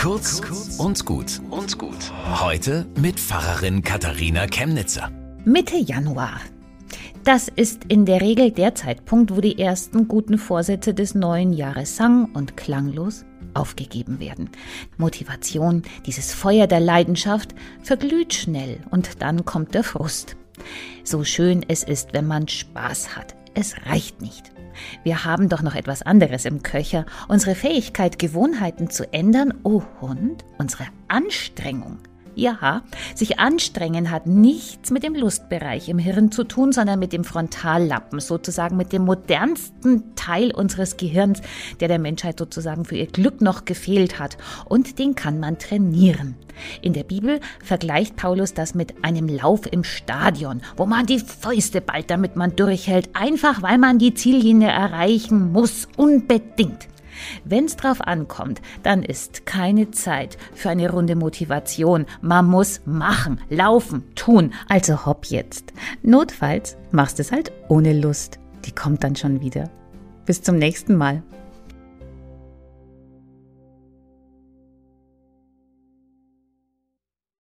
Kurz und gut und gut. Heute mit Pfarrerin Katharina Chemnitzer. Mitte Januar. Das ist in der Regel der Zeitpunkt, wo die ersten guten Vorsätze des neuen Jahres sang- und klanglos aufgegeben werden. Motivation, dieses Feuer der Leidenschaft, verglüht schnell und dann kommt der Frust. So schön es ist, wenn man Spaß hat. Es reicht nicht. Wir haben doch noch etwas anderes im Köcher. Unsere Fähigkeit, Gewohnheiten zu ändern. Oh Hund, unsere Anstrengung. Ja, sich anstrengen hat nichts mit dem Lustbereich im Hirn zu tun, sondern mit dem Frontallappen, sozusagen mit dem modernsten Teil unseres Gehirns, der der Menschheit sozusagen für ihr Glück noch gefehlt hat. Und den kann man trainieren. In der Bibel vergleicht Paulus das mit einem Lauf im Stadion, wo man die Fäuste ballt, damit man durchhält, einfach weil man die Ziellinie erreichen muss, unbedingt. Wenn's drauf ankommt, dann ist keine Zeit für eine Runde Motivation. Man muss machen, laufen, tun. Also hopp jetzt. Notfalls machst es halt ohne Lust. Die kommt dann schon wieder. Bis zum nächsten Mal.